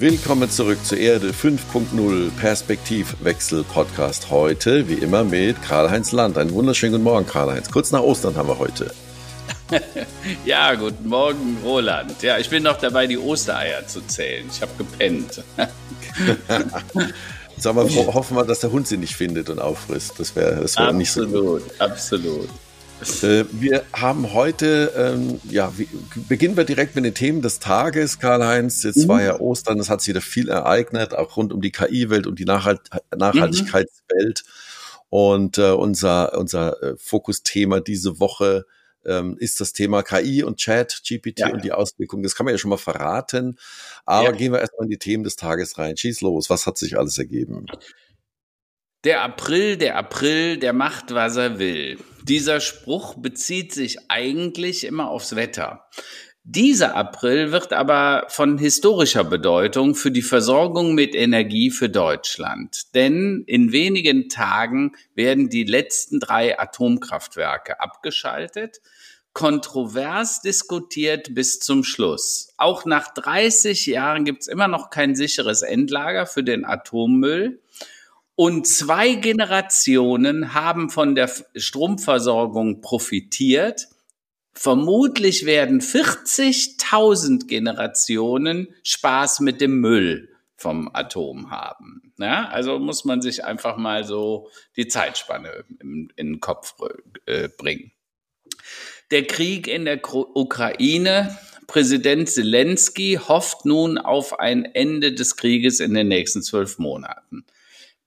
Willkommen zurück zur Erde 5.0 Perspektivwechsel Podcast. Heute, wie immer, mit Karl-Heinz Land. Einen wunderschönen guten Morgen, Karl-Heinz. Kurz nach Ostern haben wir heute. ja, guten Morgen, Roland. Ja, ich bin noch dabei, die Ostereier zu zählen. Ich habe gepennt. Sagen wir, hoffen wir, dass der Hund sie nicht findet und auffrisst. Das wäre das wär nicht so gut. Absolut, absolut. Äh, wir haben heute, ähm, ja, wie, beginnen wir direkt mit den Themen des Tages, Karl-Heinz. Jetzt mhm. war ja Ostern, es hat sich wieder viel ereignet, auch rund um die KI-Welt, um die Nachhalt Nachhaltigkeitswelt. Mhm. Und äh, unser, unser äh, Fokusthema diese Woche ähm, ist das Thema KI und Chat, GPT ja. und die Auswirkungen. Das kann man ja schon mal verraten. Aber ja. gehen wir erstmal in die Themen des Tages rein. Schieß los, was hat sich alles ergeben? Der April, der April, der macht, was er will. Dieser Spruch bezieht sich eigentlich immer aufs Wetter. Dieser April wird aber von historischer Bedeutung für die Versorgung mit Energie für Deutschland. Denn in wenigen Tagen werden die letzten drei Atomkraftwerke abgeschaltet. Kontrovers diskutiert bis zum Schluss. Auch nach 30 Jahren gibt es immer noch kein sicheres Endlager für den Atommüll. Und zwei Generationen haben von der Stromversorgung profitiert. Vermutlich werden 40.000 Generationen Spaß mit dem Müll vom Atom haben. Ja, also muss man sich einfach mal so die Zeitspanne in, in den Kopf äh, bringen. Der Krieg in der Ukraine. Präsident Zelensky hofft nun auf ein Ende des Krieges in den nächsten zwölf Monaten.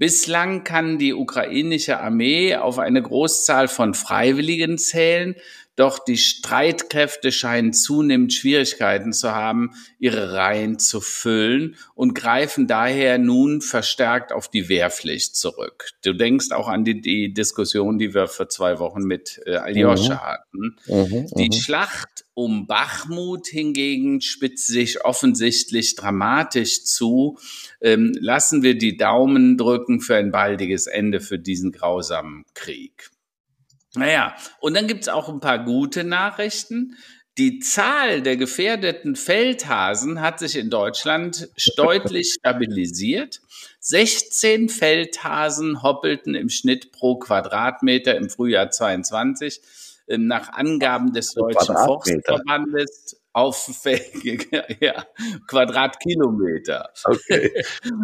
Bislang kann die ukrainische Armee auf eine Großzahl von Freiwilligen zählen, doch die Streitkräfte scheinen zunehmend Schwierigkeiten zu haben, ihre Reihen zu füllen und greifen daher nun verstärkt auf die Wehrpflicht zurück. Du denkst auch an die, die Diskussion, die wir vor zwei Wochen mit äh, Aljoscha mhm. hatten. Mhm, die mhm. Schlacht um Bachmut hingegen spitzt sich offensichtlich dramatisch zu. Ähm, lassen wir die Daumen drücken für ein baldiges Ende für diesen grausamen Krieg. Naja, und dann gibt's auch ein paar gute Nachrichten. Die Zahl der gefährdeten Feldhasen hat sich in Deutschland deutlich stabilisiert. 16 Feldhasen hoppelten im Schnitt pro Quadratmeter im Frühjahr 22 ähm, nach Angaben des Deutschen Forstverbandes auffällige ja, Quadratkilometer. Okay.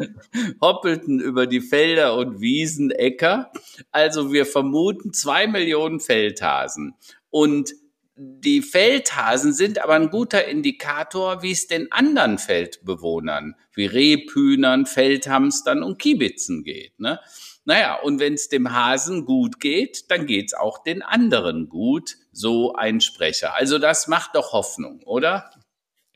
Hoppelten über die Felder und Wiesen, Äcker. Also wir vermuten zwei Millionen Feldhasen. Und die Feldhasen sind aber ein guter Indikator, wie es den anderen Feldbewohnern, wie Rebhühnern, Feldhamstern und Kiebitzen geht. Ne? Naja, und wenn es dem Hasen gut geht, dann geht's auch den anderen gut, so ein Sprecher. Also das macht doch Hoffnung, oder?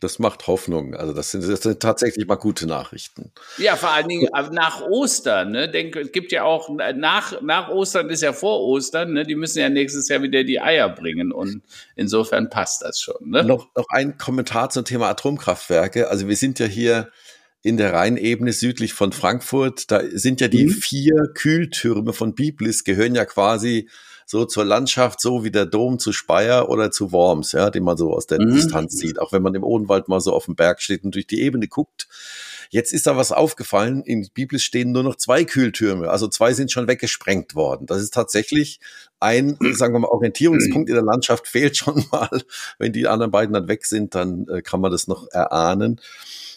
Das macht Hoffnung. Also das sind, das sind tatsächlich mal gute Nachrichten. Ja, vor allen Dingen nach Ostern. Ne? Denke, es gibt ja auch nach, nach Ostern ist ja vor Ostern. Ne? Die müssen ja nächstes Jahr wieder die Eier bringen und insofern passt das schon. Ne? Noch, noch ein Kommentar zum Thema Atomkraftwerke. Also wir sind ja hier in der Rheinebene südlich von Frankfurt. Da sind ja die mhm. vier Kühltürme von Biblis, gehören ja quasi so zur Landschaft, so wie der Dom zu Speyer oder zu Worms, ja, den man so aus der mhm. Distanz sieht. Auch wenn man im Odenwald mal so auf dem Berg steht und durch die Ebene guckt. Jetzt ist da was aufgefallen. In Biblis stehen nur noch zwei Kühltürme. Also zwei sind schon weggesprengt worden. Das ist tatsächlich ein, sagen wir mal, Orientierungspunkt in der Landschaft fehlt schon mal. Wenn die anderen beiden dann weg sind, dann äh, kann man das noch erahnen.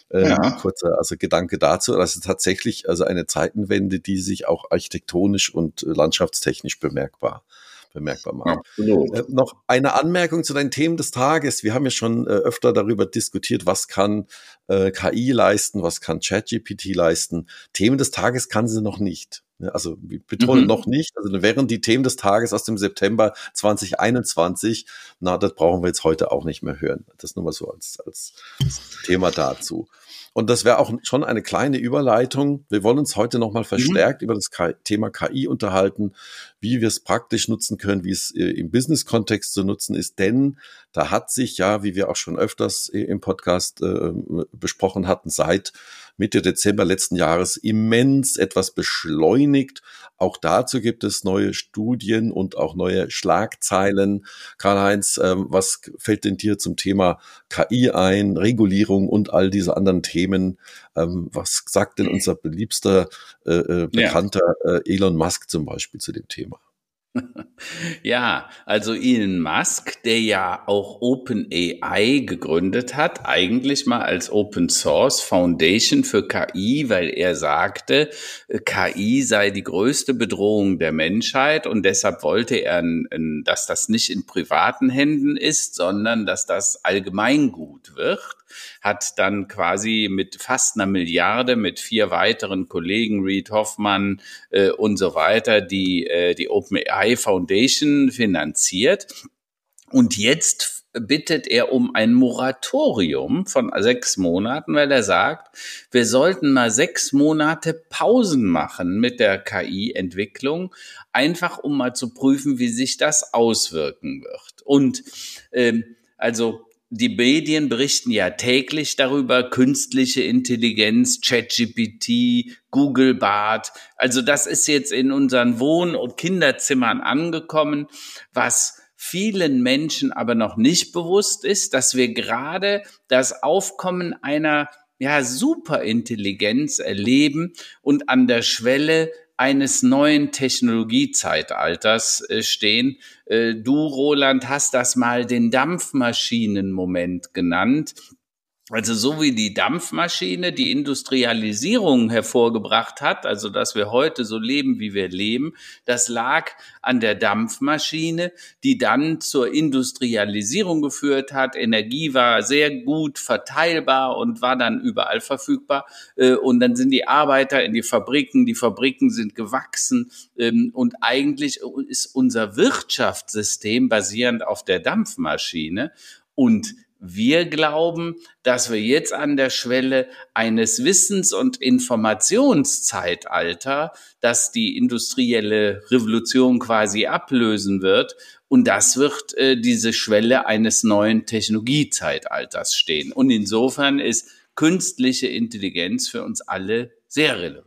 Äh, ja. Kurzer also Gedanke dazu. Das ist tatsächlich also eine Zeitenwende, die sich auch architektonisch und äh, landschaftstechnisch bemerkbar bemerkbar macht. Äh, noch eine Anmerkung zu deinen Themen des Tages. Wir haben ja schon äh, öfter darüber diskutiert, was kann äh, KI leisten, was kann ChatGPT leisten. Themen des Tages kann sie noch nicht. Also wir betonen mhm. noch nicht. Also wären die Themen des Tages aus dem September 2021, na, das brauchen wir jetzt heute auch nicht mehr hören. Das nur mal so als, als Thema dazu. Und das wäre auch schon eine kleine Überleitung. Wir wollen uns heute nochmal mhm. verstärkt mhm. über das Thema KI unterhalten, wie wir es praktisch nutzen können, wie es äh, im Business-Kontext zu nutzen ist. Denn da hat sich ja, wie wir auch schon öfters äh, im Podcast äh, besprochen hatten, seit Mitte Dezember letzten Jahres immens etwas beschleunigt, Auch dazu gibt es neue Studien und auch neue Schlagzeilen. Karl-Heinz, ähm, was fällt denn dir zum Thema KI ein, Regulierung und all diese anderen Themen? Ähm, was sagt denn unser beliebster, äh, äh bekannter ja. äh, Elon Musk zum Beispiel zu dem Thema? Ja, also Elon Musk, der ja auch OpenAI gegründet hat, eigentlich mal als Open Source Foundation für KI, weil er sagte, KI sei die größte Bedrohung der Menschheit und deshalb wollte er, dass das nicht in privaten Händen ist, sondern dass das Allgemeingut wird hat dann quasi mit fast einer Milliarde mit vier weiteren Kollegen, Reed Hoffmann äh, und so weiter, die, äh, die OpenAI Foundation finanziert. Und jetzt bittet er um ein Moratorium von sechs Monaten, weil er sagt, wir sollten mal sechs Monate Pausen machen mit der KI-Entwicklung, einfach um mal zu prüfen, wie sich das auswirken wird. Und ähm, also die Medien berichten ja täglich darüber, künstliche Intelligenz, ChatGPT, Google Bart. Also das ist jetzt in unseren Wohn- und Kinderzimmern angekommen, was vielen Menschen aber noch nicht bewusst ist, dass wir gerade das Aufkommen einer ja, Superintelligenz erleben und an der Schwelle eines neuen Technologiezeitalters äh, stehen. Äh, du, Roland, hast das mal den Dampfmaschinenmoment genannt. Also so wie die Dampfmaschine die Industrialisierung hervorgebracht hat, also dass wir heute so leben, wie wir leben, das lag an der Dampfmaschine, die dann zur Industrialisierung geführt hat. Energie war sehr gut verteilbar und war dann überall verfügbar. Äh, und dann sind die Arbeiter in die Fabriken, die Fabriken sind gewachsen. Ähm, und eigentlich ist unser Wirtschaftssystem basierend auf der Dampfmaschine. Und wir glauben, dass wir jetzt an der Schwelle eines Wissens- und Informationszeitalter, das die industrielle Revolution quasi ablösen wird. Und das wird äh, diese Schwelle eines neuen Technologiezeitalters stehen. Und insofern ist künstliche Intelligenz für uns alle sehr relevant.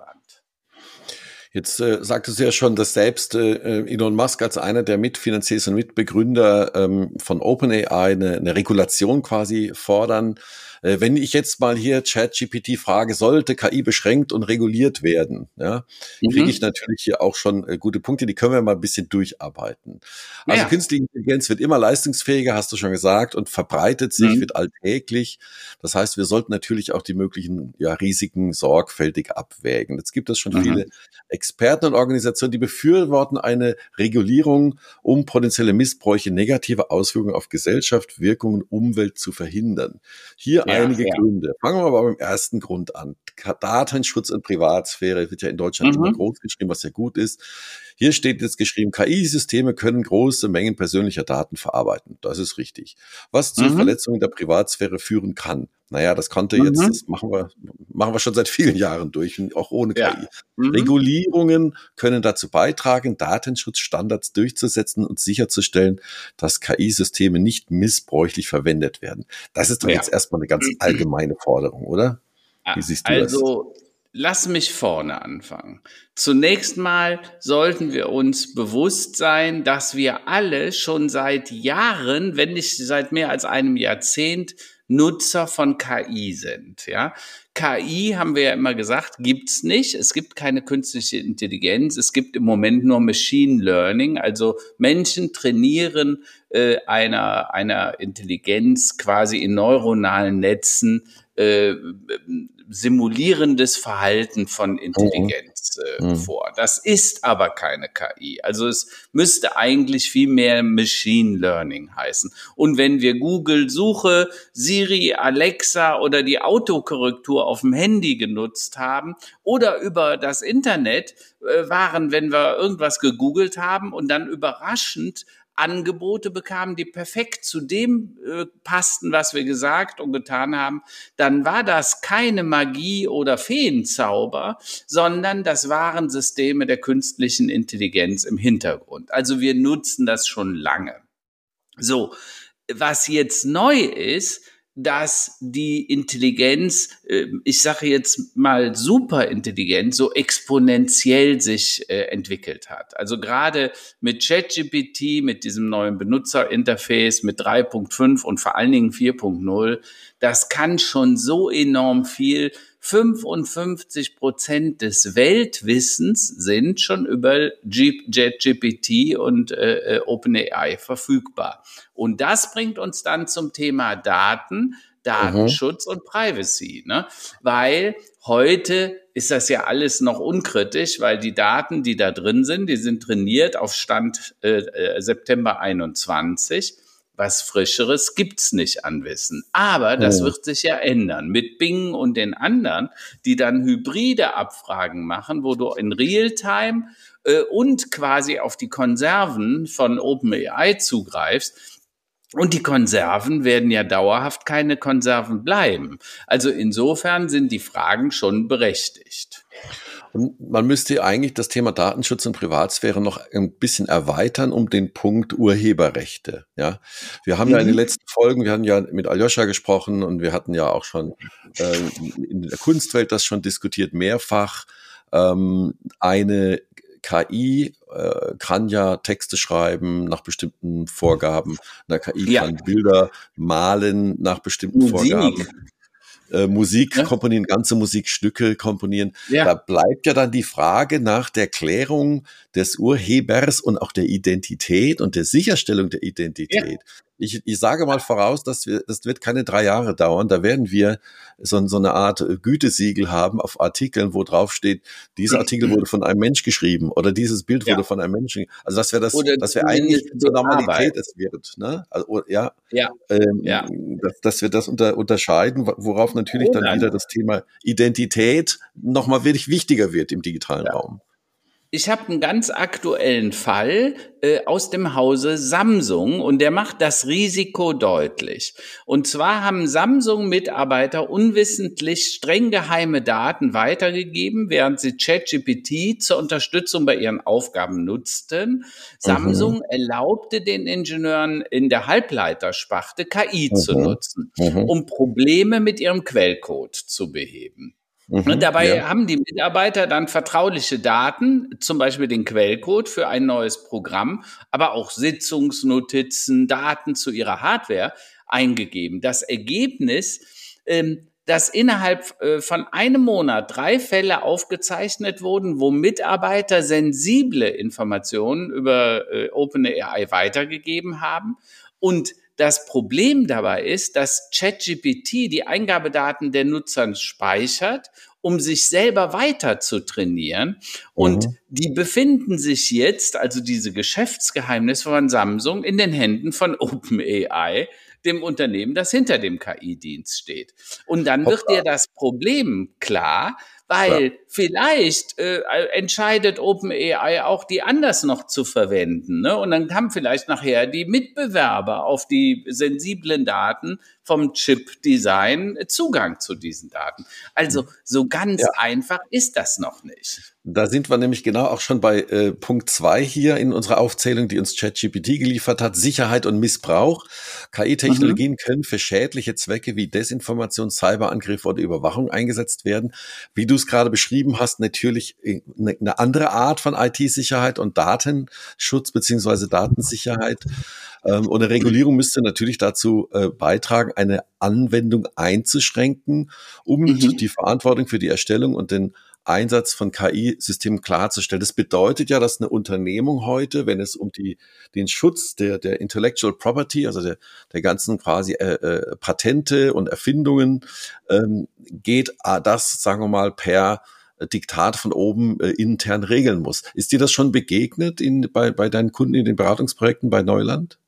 Jetzt äh, sagtest du ja schon, dass selbst äh, Elon Musk als einer der Mitfinanziers und Mitbegründer ähm, von OpenAI eine, eine Regulation quasi fordern. Äh, wenn ich jetzt mal hier ChatGPT frage, sollte KI beschränkt und reguliert werden, ja, mhm. kriege ich natürlich hier auch schon äh, gute Punkte, die können wir mal ein bisschen durcharbeiten. Also ja. künstliche Intelligenz wird immer leistungsfähiger, hast du schon gesagt, und verbreitet sich, mhm. wird alltäglich. Das heißt, wir sollten natürlich auch die möglichen ja, Risiken sorgfältig abwägen. Jetzt gibt es schon mhm. viele Experten und Organisationen, die befürworten eine Regulierung, um potenzielle Missbräuche, negative Auswirkungen auf Gesellschaft, Wirkungen, Umwelt zu verhindern. Hier ja, einige ja. Gründe. Fangen wir aber beim ersten Grund an. Datenschutz und Privatsphäre wird ja in Deutschland mhm. immer groß geschrieben, was ja gut ist. Hier steht jetzt geschrieben, KI-Systeme können große Mengen persönlicher Daten verarbeiten. Das ist richtig. Was zu mhm. Verletzungen der Privatsphäre führen kann. Naja, das konnte mhm. jetzt, das machen wir, machen wir schon seit vielen Jahren durch, auch ohne KI. Ja. Mhm. Regulierungen können dazu beitragen, Datenschutzstandards durchzusetzen und sicherzustellen, dass KI-Systeme nicht missbräuchlich verwendet werden. Das ist doch ja. jetzt erstmal eine ganz allgemeine Forderung, oder? Wie siehst du also, das? Lass mich vorne anfangen. Zunächst mal sollten wir uns bewusst sein, dass wir alle schon seit Jahren, wenn nicht seit mehr als einem Jahrzehnt, Nutzer von KI sind. Ja, KI haben wir ja immer gesagt, gibt's nicht. Es gibt keine künstliche Intelligenz. Es gibt im Moment nur Machine Learning. Also Menschen trainieren äh, einer einer Intelligenz quasi in neuronalen Netzen äh, simulierendes Verhalten von Intelligenz äh, mhm. vor. Das ist aber keine KI. Also es müsste eigentlich viel mehr Machine Learning heißen. Und wenn wir Google Suche, Siri, Alexa oder die Autokorrektur auf dem Handy genutzt haben oder über das Internet äh, waren, wenn wir irgendwas gegoogelt haben und dann überraschend Angebote bekamen, die perfekt zu dem äh, passten, was wir gesagt und getan haben, dann war das keine Magie oder Feenzauber, sondern das waren Systeme der künstlichen Intelligenz im Hintergrund. Also wir nutzen das schon lange. So, was jetzt neu ist, dass die Intelligenz, äh, ich sage jetzt mal Superintelligenz, so exponentiell sich äh, entwickelt hat. Also gerade mit ChatGPT, mit diesem neuen Benutzerinterface, mit 3.5 und vor allen Dingen 4.0, das kann schon so enorm viel. 55 Prozent des Weltwissens sind schon über JetGPT und äh, äh OpenAI verfügbar. Und das bringt uns dann zum Thema Daten, Datenschutz mhm. und Privacy, ne? Weil heute ist das ja alles noch unkritisch, weil die Daten, die da drin sind, die sind trainiert auf Stand äh, äh September 21 was Frischeres gibt's nicht an Wissen. Aber das oh. wird sich ja ändern. Mit Bing und den anderen, die dann hybride Abfragen machen, wo du in Realtime äh, und quasi auf die Konserven von OpenAI zugreifst. Und die Konserven werden ja dauerhaft keine Konserven bleiben. Also insofern sind die Fragen schon berechtigt. Und man müsste eigentlich das Thema Datenschutz und Privatsphäre noch ein bisschen erweitern um den Punkt Urheberrechte. Ja, wir haben mhm. ja in den mhm. letzten Folgen, wir hatten ja mit Aljoscha gesprochen und wir hatten ja auch schon äh, in der Kunstwelt das schon diskutiert mehrfach. Ähm, eine KI äh, kann ja Texte schreiben nach bestimmten Vorgaben. Eine KI ja. kann Bilder malen nach bestimmten Musik. Vorgaben äh, Musik ja. komponieren, ganze Musikstücke komponieren. Ja. Da bleibt ja dann die Frage nach der Klärung des Urhebers und auch der Identität und der Sicherstellung der Identität. Ich, ich sage mal voraus, dass wir, das wird keine drei Jahre dauern. Da werden wir so, so eine Art Gütesiegel haben auf Artikeln, wo drauf steht, dieser Artikel wurde von einem Mensch geschrieben oder dieses Bild ja. wurde von einem Menschen. Also das wäre das, oder das wäre eigentlich zur Normalität es wird. Ne? Also, ja, ja. Ähm, ja. Dass, dass wir das unter, unterscheiden, worauf natürlich oh, dann wieder das Thema Identität nochmal wirklich wichtiger wird im digitalen ja. Raum. Ich habe einen ganz aktuellen Fall äh, aus dem Hause Samsung und der macht das Risiko deutlich. Und zwar haben Samsung-Mitarbeiter unwissentlich streng geheime Daten weitergegeben, während sie ChatGPT zur Unterstützung bei ihren Aufgaben nutzten. Samsung mhm. erlaubte den Ingenieuren in der Halbleitersparte KI mhm. zu nutzen, mhm. um Probleme mit ihrem Quellcode zu beheben. Mhm, und dabei ja. haben die Mitarbeiter dann vertrauliche Daten, zum Beispiel den Quellcode für ein neues Programm, aber auch Sitzungsnotizen, Daten zu ihrer Hardware eingegeben. Das Ergebnis, ähm, dass innerhalb äh, von einem Monat drei Fälle aufgezeichnet wurden, wo Mitarbeiter sensible Informationen über äh, OpenAI weitergegeben haben und das Problem dabei ist, dass ChatGPT die Eingabedaten der Nutzern speichert, um sich selber weiter zu trainieren. Und mhm. die befinden sich jetzt, also diese Geschäftsgeheimnisse von Samsung, in den Händen von OpenAI, dem Unternehmen, das hinter dem KI-Dienst steht. Und dann wird dir das Problem klar, weil ja. Vielleicht äh, entscheidet OpenAI auch, die anders noch zu verwenden. Ne? Und dann haben vielleicht nachher die Mitbewerber auf die sensiblen Daten vom Chip-Design Zugang zu diesen Daten. Also so ganz ja. einfach ist das noch nicht. Da sind wir nämlich genau auch schon bei äh, Punkt zwei hier in unserer Aufzählung, die uns ChatGPT geliefert hat. Sicherheit und Missbrauch. KI-Technologien mhm. können für schädliche Zwecke wie Desinformation, Cyberangriffe oder Überwachung eingesetzt werden. Wie du es gerade beschrieben hast, natürlich eine, eine andere Art von IT-Sicherheit und Datenschutz beziehungsweise Datensicherheit. Ähm, und eine Regulierung müsste natürlich dazu äh, beitragen, eine Anwendung einzuschränken, um mhm. die Verantwortung für die Erstellung und den Einsatz von KI-Systemen klarzustellen. Das bedeutet ja, dass eine Unternehmung heute, wenn es um die, den Schutz der, der Intellectual Property, also der, der ganzen quasi äh, äh, Patente und Erfindungen ähm, geht, äh, das, sagen wir mal, per Diktat von oben äh, intern regeln muss. Ist dir das schon begegnet in, bei, bei deinen Kunden in den Beratungsprojekten bei Neuland?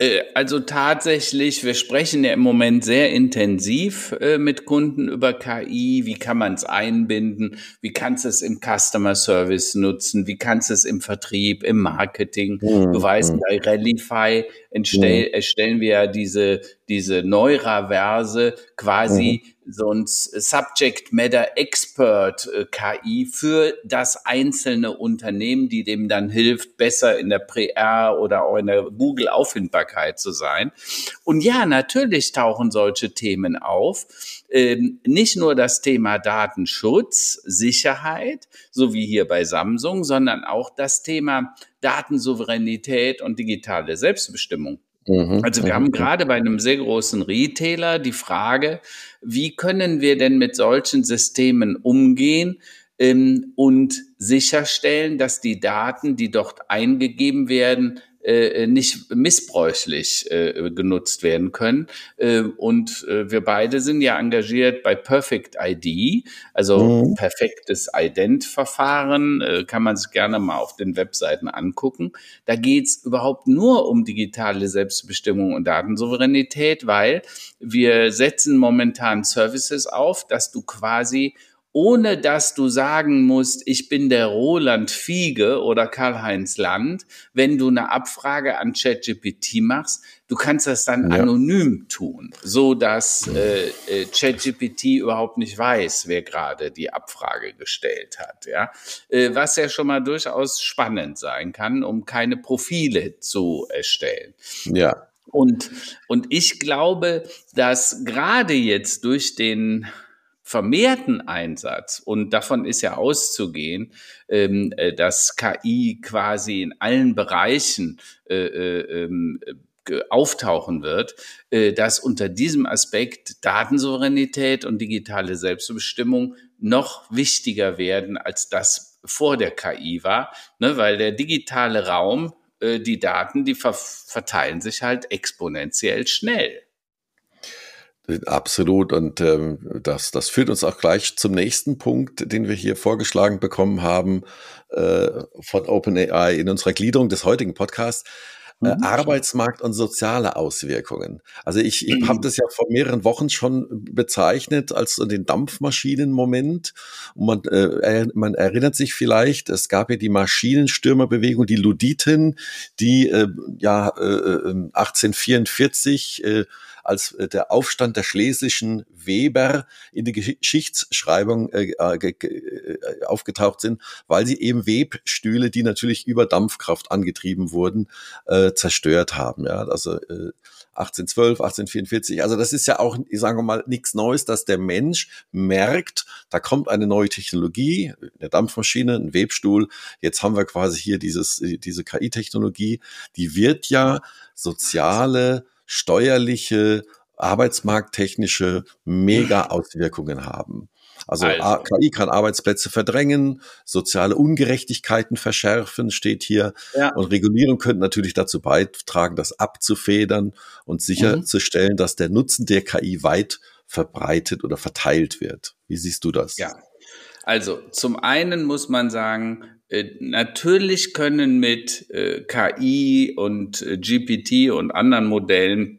Äh, also tatsächlich, wir sprechen ja im Moment sehr intensiv äh, mit Kunden über KI. Wie kann man es einbinden? Wie kannst du es im Customer Service nutzen? Wie kannst du es im Vertrieb, im Marketing? Mhm. Du weißt, bei Rallify entstell, mhm. erstellen wir ja diese, diese Neuraverse quasi mhm so ein Subject Matter Expert äh, KI für das einzelne Unternehmen, die dem dann hilft, besser in der PR oder auch in der Google Auffindbarkeit zu sein. Und ja, natürlich tauchen solche Themen auf. Ähm, nicht nur das Thema Datenschutz, Sicherheit, so wie hier bei Samsung, sondern auch das Thema Datensouveränität und digitale Selbstbestimmung. Mhm, also wir mhm, haben gerade bei einem sehr großen Retailer die Frage, wie können wir denn mit solchen Systemen umgehen ähm, und sicherstellen, dass die Daten, die dort eingegeben werden, äh, nicht missbräuchlich äh, genutzt werden können. Äh, und äh, wir beide sind ja engagiert bei Perfect ID, also mhm. perfektes Ident-Verfahren, äh, kann man sich gerne mal auf den Webseiten angucken. Da geht's überhaupt nur um digitale Selbstbestimmung und Datensouveränität, weil wir setzen momentan Services auf, dass du quasi ohne dass du sagen musst, ich bin der Roland Fiege oder Karl-Heinz Land, wenn du eine Abfrage an ChatGPT machst, du kannst das dann ja. anonym tun, so dass äh, äh, ChatGPT überhaupt nicht weiß, wer gerade die Abfrage gestellt hat, ja, äh, was ja schon mal durchaus spannend sein kann, um keine Profile zu erstellen. Ja. Und und ich glaube, dass gerade jetzt durch den vermehrten Einsatz, und davon ist ja auszugehen, ähm, äh, dass KI quasi in allen Bereichen äh, äh, ähm, auftauchen wird, dass unter diesem Aspekt Datensouveränität und digitale Selbstbestimmung noch wichtiger werden, als das vor der KI war, ne, weil der digitale Raum, die Daten, die ver verteilen sich halt exponentiell schnell. Absolut. Und ähm, das, das führt uns auch gleich zum nächsten Punkt, den wir hier vorgeschlagen bekommen haben äh, von OpenAI in unserer Gliederung des heutigen Podcasts. Äh, mhm. Arbeitsmarkt und soziale Auswirkungen. Also ich, ich habe das ja vor mehreren Wochen schon bezeichnet als so den Dampfmaschinenmoment. Und man, äh, man erinnert sich vielleicht, es gab ja die Maschinenstürmerbewegung, die Luditen, die äh, ja äh, 1844 äh, als äh, der Aufstand der schlesischen Weber in die Geschichtsschreibung äh, äh, aufgetaucht sind, weil sie eben Webstühle, die natürlich über Dampfkraft angetrieben wurden, zerstört haben. Ja, also äh, 1812, 1844. Also das ist ja auch, ich sage mal, nichts Neues, dass der Mensch merkt, da kommt eine neue Technologie, eine Dampfmaschine, ein Webstuhl. Jetzt haben wir quasi hier dieses, diese KI-Technologie, die wird ja soziale steuerliche, arbeitsmarkttechnische Mega-Auswirkungen haben. Also, also, KI kann Arbeitsplätze verdrängen, soziale Ungerechtigkeiten verschärfen, steht hier. Ja. Und Regulierung könnte natürlich dazu beitragen, das abzufedern und sicherzustellen, mhm. dass der Nutzen der KI weit verbreitet oder verteilt wird. Wie siehst du das? Ja. Also zum einen muss man sagen, natürlich können mit äh, KI und äh, GPT und anderen Modellen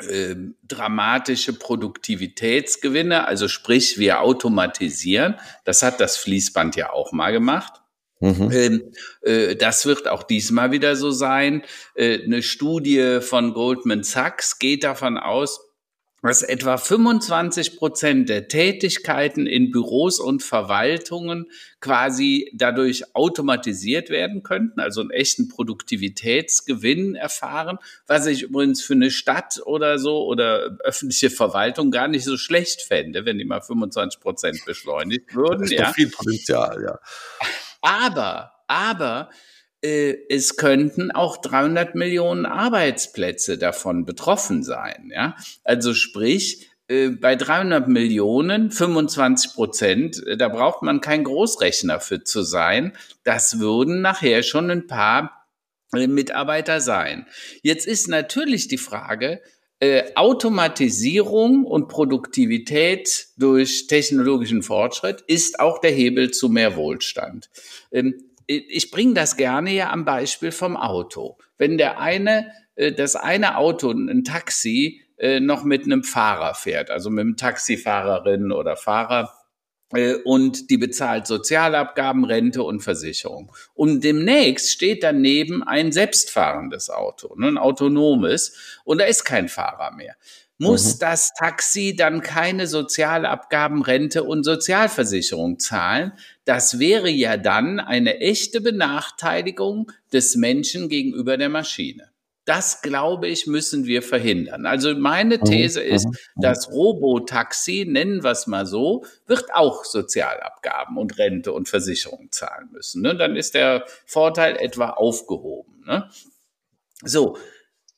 äh, dramatische Produktivitätsgewinne, also sprich wir automatisieren. Das hat das Fließband ja auch mal gemacht. Mhm. Ähm, äh, das wird auch diesmal wieder so sein. Äh, eine Studie von Goldman Sachs geht davon aus, dass etwa 25 Prozent der Tätigkeiten in Büros und Verwaltungen quasi dadurch automatisiert werden könnten, also einen echten Produktivitätsgewinn erfahren, was ich übrigens für eine Stadt oder so oder öffentliche Verwaltung gar nicht so schlecht fände, wenn die mal 25 Prozent beschleunigt würden. Das ist ja. viel Potenzial, ja. Aber, aber es könnten auch 300 Millionen Arbeitsplätze davon betroffen sein. Ja? Also sprich, äh, bei 300 Millionen, 25 Prozent, äh, da braucht man kein Großrechner für zu sein. Das würden nachher schon ein paar Mitarbeiter sein. Jetzt ist natürlich die Frage, äh, Automatisierung und Produktivität durch technologischen Fortschritt ist auch der Hebel zu mehr Wohlstand. Ähm, ich bringe das gerne ja am Beispiel vom Auto. Wenn der eine, äh, das eine Auto, ein Taxi, äh, noch mit einem Fahrer fährt, also mit einem Taxifahrerin oder Fahrer, äh, und die bezahlt Sozialabgaben, Rente und Versicherung. Und demnächst steht daneben ein selbstfahrendes Auto, ne, ein autonomes, und da ist kein Fahrer mehr. Muss mhm. das Taxi dann keine Sozialabgaben, Rente und Sozialversicherung zahlen? Das wäre ja dann eine echte Benachteiligung des Menschen gegenüber der Maschine. Das, glaube ich, müssen wir verhindern. Also meine mhm, These ist, mhm, mhm. das Robotaxi, nennen wir es mal so, wird auch Sozialabgaben und Rente und Versicherung zahlen müssen. Ne? Dann ist der Vorteil etwa aufgehoben. Ne? So,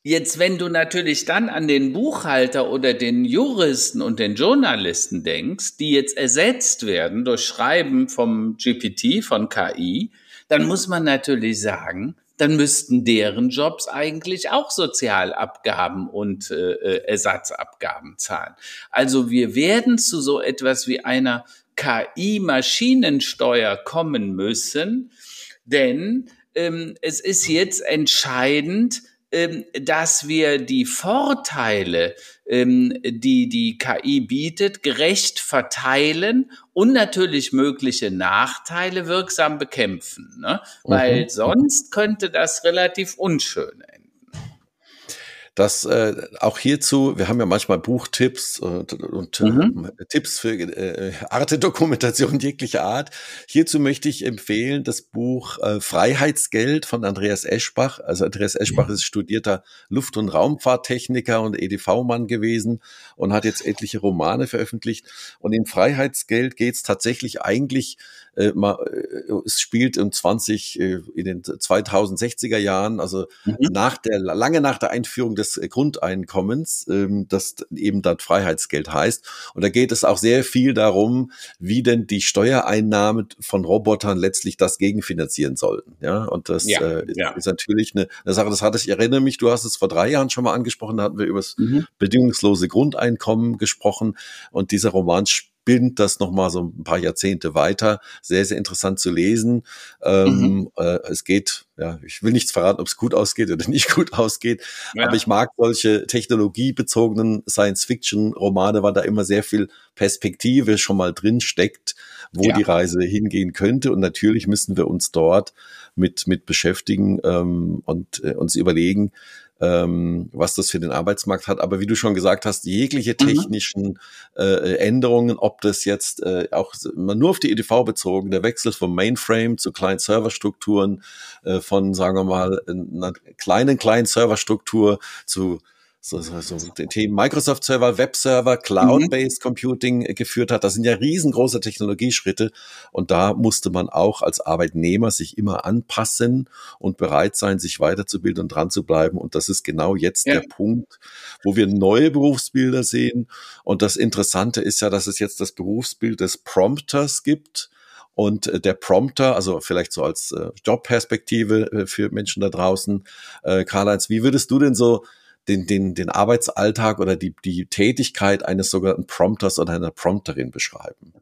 Jetzt, wenn du natürlich dann an den Buchhalter oder den Juristen und den Journalisten denkst, die jetzt ersetzt werden durch Schreiben vom GPT, von KI, dann muss man natürlich sagen, dann müssten deren Jobs eigentlich auch Sozialabgaben und äh, äh, Ersatzabgaben zahlen. Also wir werden zu so etwas wie einer KI-Maschinensteuer kommen müssen, denn ähm, es ist jetzt entscheidend, dass wir die Vorteile, ähm, die die KI bietet, gerecht verteilen und natürlich mögliche Nachteile wirksam bekämpfen. Ne? Weil mhm. sonst könnte das relativ unschön das äh, auch hierzu, wir haben ja manchmal Buchtipps und, und mhm. äh, Tipps für äh, Arte-Dokumentation jeglicher Art. Hierzu möchte ich empfehlen das Buch äh, Freiheitsgeld von Andreas Eschbach. Also Andreas Eschbach mhm. ist studierter Luft- und Raumfahrttechniker und EDV-Mann gewesen und hat jetzt etliche Romane veröffentlicht. Und in Freiheitsgeld geht es tatsächlich eigentlich äh, mal, äh, es spielt in 20, äh, in den 2060er Jahren, also mhm. nach der, lange nach der Einführung des Grundeinkommens, ähm, das eben dann Freiheitsgeld heißt. Und da geht es auch sehr viel darum, wie denn die Steuereinnahmen von Robotern letztlich das gegenfinanzieren sollten. Ja, und das ja, äh, ja. ist natürlich eine, eine Sache, das hatte ich, ich erinnere mich, du hast es vor drei Jahren schon mal angesprochen, da hatten wir über das mhm. bedingungslose Grundeinkommen gesprochen und dieser Roman spinnt das nochmal so ein paar Jahrzehnte weiter. Sehr, sehr interessant zu lesen. Ähm, mhm. äh, es geht, ja, ich will nichts verraten, ob es gut ausgeht oder nicht gut ausgeht, ja. aber ich mag solche technologiebezogenen Science-Fiction-Romane, weil da immer sehr viel Perspektive schon mal drin steckt, wo ja. die Reise hingehen könnte. Und natürlich müssen wir uns dort mit, mit beschäftigen ähm, und äh, uns überlegen, ähm, was das für den Arbeitsmarkt hat. Aber wie du schon gesagt hast, jegliche mhm. technischen äh, Änderungen, ob das jetzt äh, auch nur auf die EDV bezogen, der Wechsel vom Mainframe zu Client-Server-Strukturen, äh, von, sagen wir mal, einer kleinen Client-Server-Struktur zu so, so, so den Themen Microsoft Server, Web Server, Cloud-based mhm. Computing äh, geführt hat. Das sind ja riesengroße Technologieschritte und da musste man auch als Arbeitnehmer sich immer anpassen und bereit sein, sich weiterzubilden und dran zu bleiben. Und das ist genau jetzt ja. der Punkt, wo wir neue Berufsbilder sehen. Und das Interessante ist ja, dass es jetzt das Berufsbild des Prompters gibt. Und äh, der Prompter, also vielleicht so als äh, Jobperspektive für Menschen da draußen, Karl-Heinz, wie würdest du denn so den, den, den Arbeitsalltag oder die, die Tätigkeit eines sogenannten Prompters oder einer Prompterin beschreiben?